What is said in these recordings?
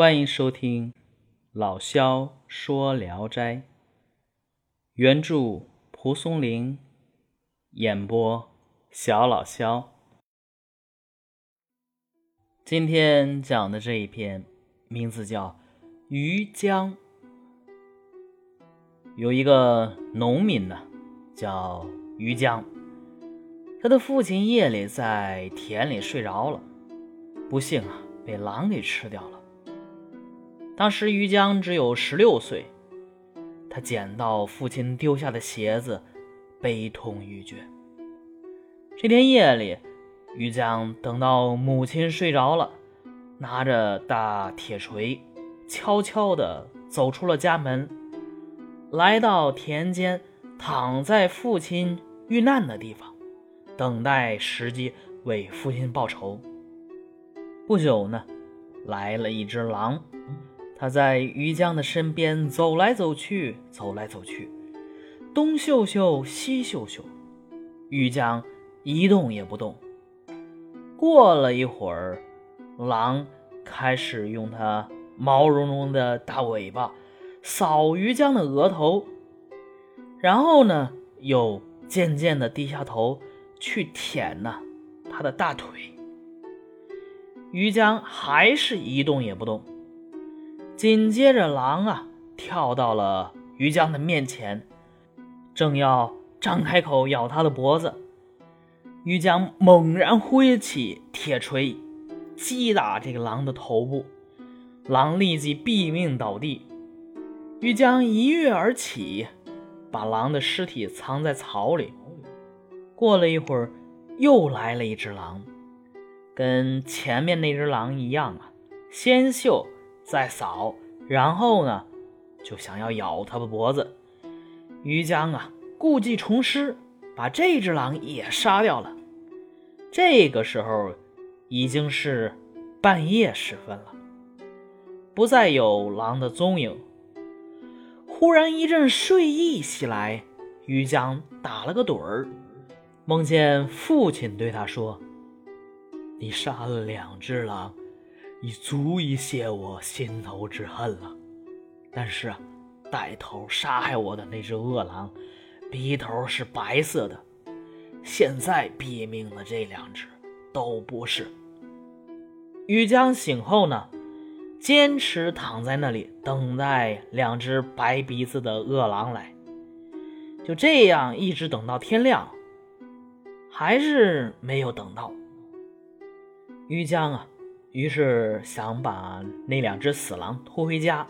欢迎收听老萧说聊斋，原著蒲松龄，演播小老萧。今天讲的这一篇名字叫《渔江》，有一个农民呢，叫于江，他的父亲夜里在田里睡着了，不幸啊，被狼给吃掉了。当时于江只有十六岁，他捡到父亲丢下的鞋子，悲痛欲绝。这天夜里，于江等到母亲睡着了，拿着大铁锤，悄悄地走出了家门，来到田间，躺在父亲遇难的地方，等待时机为父亲报仇。不久呢，来了一只狼。他在于江的身边走来走去，走来走去，东嗅嗅，西嗅嗅，于江一动也不动。过了一会儿，狼开始用它毛茸茸的大尾巴扫于江的额头，然后呢，又渐渐地低下头去舔呢他的大腿。于江还是一动也不动。紧接着，狼啊跳到了于江的面前，正要张开口咬他的脖子，于江猛然挥起铁锤，击打这个狼的头部，狼立即毙命倒地。于江一跃而起，把狼的尸体藏在草里。过了一会儿，又来了一只狼，跟前面那只狼一样啊，先嗅。再扫，然后呢，就想要咬他的脖子。于江啊，故技重施，把这只狼也杀掉了。这个时候已经是半夜时分了，不再有狼的踪影。忽然一阵睡意袭来，于江打了个盹儿，梦见父亲对他说：“你杀了两只狼。”已足以泄我心头之恨了，但是，带头杀害我的那只恶狼，鼻头是白色的，现在毙命的这两只都不是。于江醒后呢，坚持躺在那里等待两只白鼻子的恶狼来，就这样一直等到天亮，还是没有等到。于江啊。于是想把那两只死狼拖回家，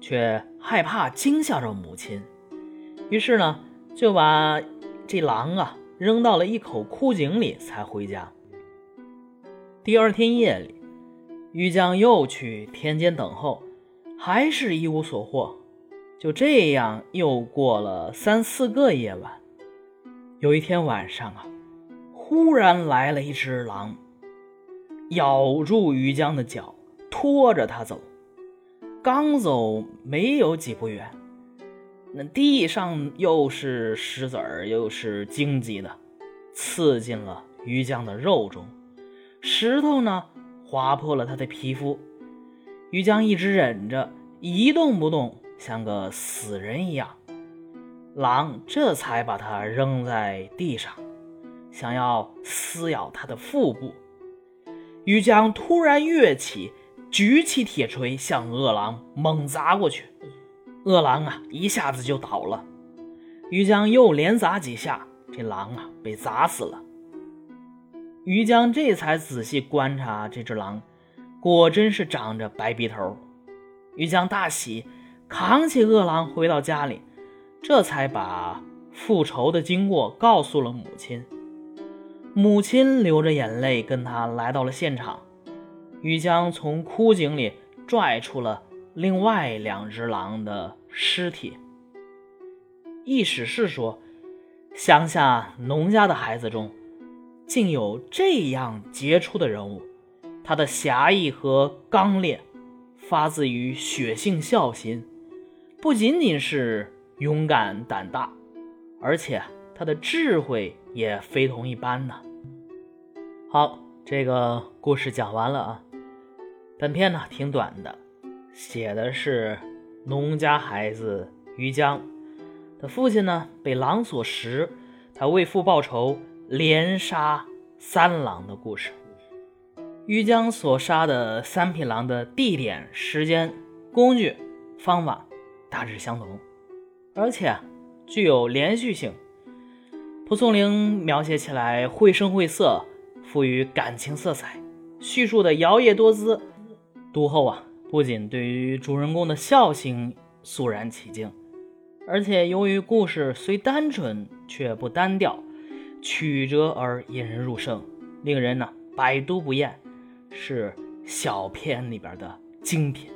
却害怕惊吓着母亲，于是呢就把这狼啊扔到了一口枯井里才回家。第二天夜里，于江又去田间等候，还是一无所获。就这样又过了三四个夜晚，有一天晚上啊，忽然来了一只狼。咬住于江的脚，拖着他走。刚走没有几步远，那地上又是石子儿，又是荆棘的，刺进了于江的肉中。石头呢，划破了他的皮肤。于江一直忍着，一动不动，像个死人一样。狼这才把他扔在地上，想要撕咬他的腹部。于江突然跃起，举起铁锤向恶狼猛砸过去。恶狼啊，一下子就倒了。于江又连砸几下，这狼啊被砸死了。于江这才仔细观察这只狼，果真是长着白鼻头。于江大喜，扛起恶狼回到家里，这才把复仇的经过告诉了母亲。母亲流着眼泪跟他来到了现场，于江从枯井里拽出了另外两只狼的尸体。意史是说，乡下农家的孩子中，竟有这样杰出的人物，他的侠义和刚烈，发自于血性孝心，不仅仅是勇敢胆大，而且他的智慧也非同一般呢。好，这个故事讲完了啊。本片呢挺短的，写的是农家孩子于江，他父亲呢被狼所食，他为父报仇，连杀三狼的故事。于江所杀的三匹狼的地点、时间、工具、方法大致相同，而且具有连续性。蒲松龄描写起来绘声绘色，赋予感情色彩，叙述的摇曳多姿。读后啊，不仅对于主人公的孝心肃然起敬，而且由于故事虽单纯却不单调，曲折而引人入胜，令人呢百读不厌。是小篇里边的精品。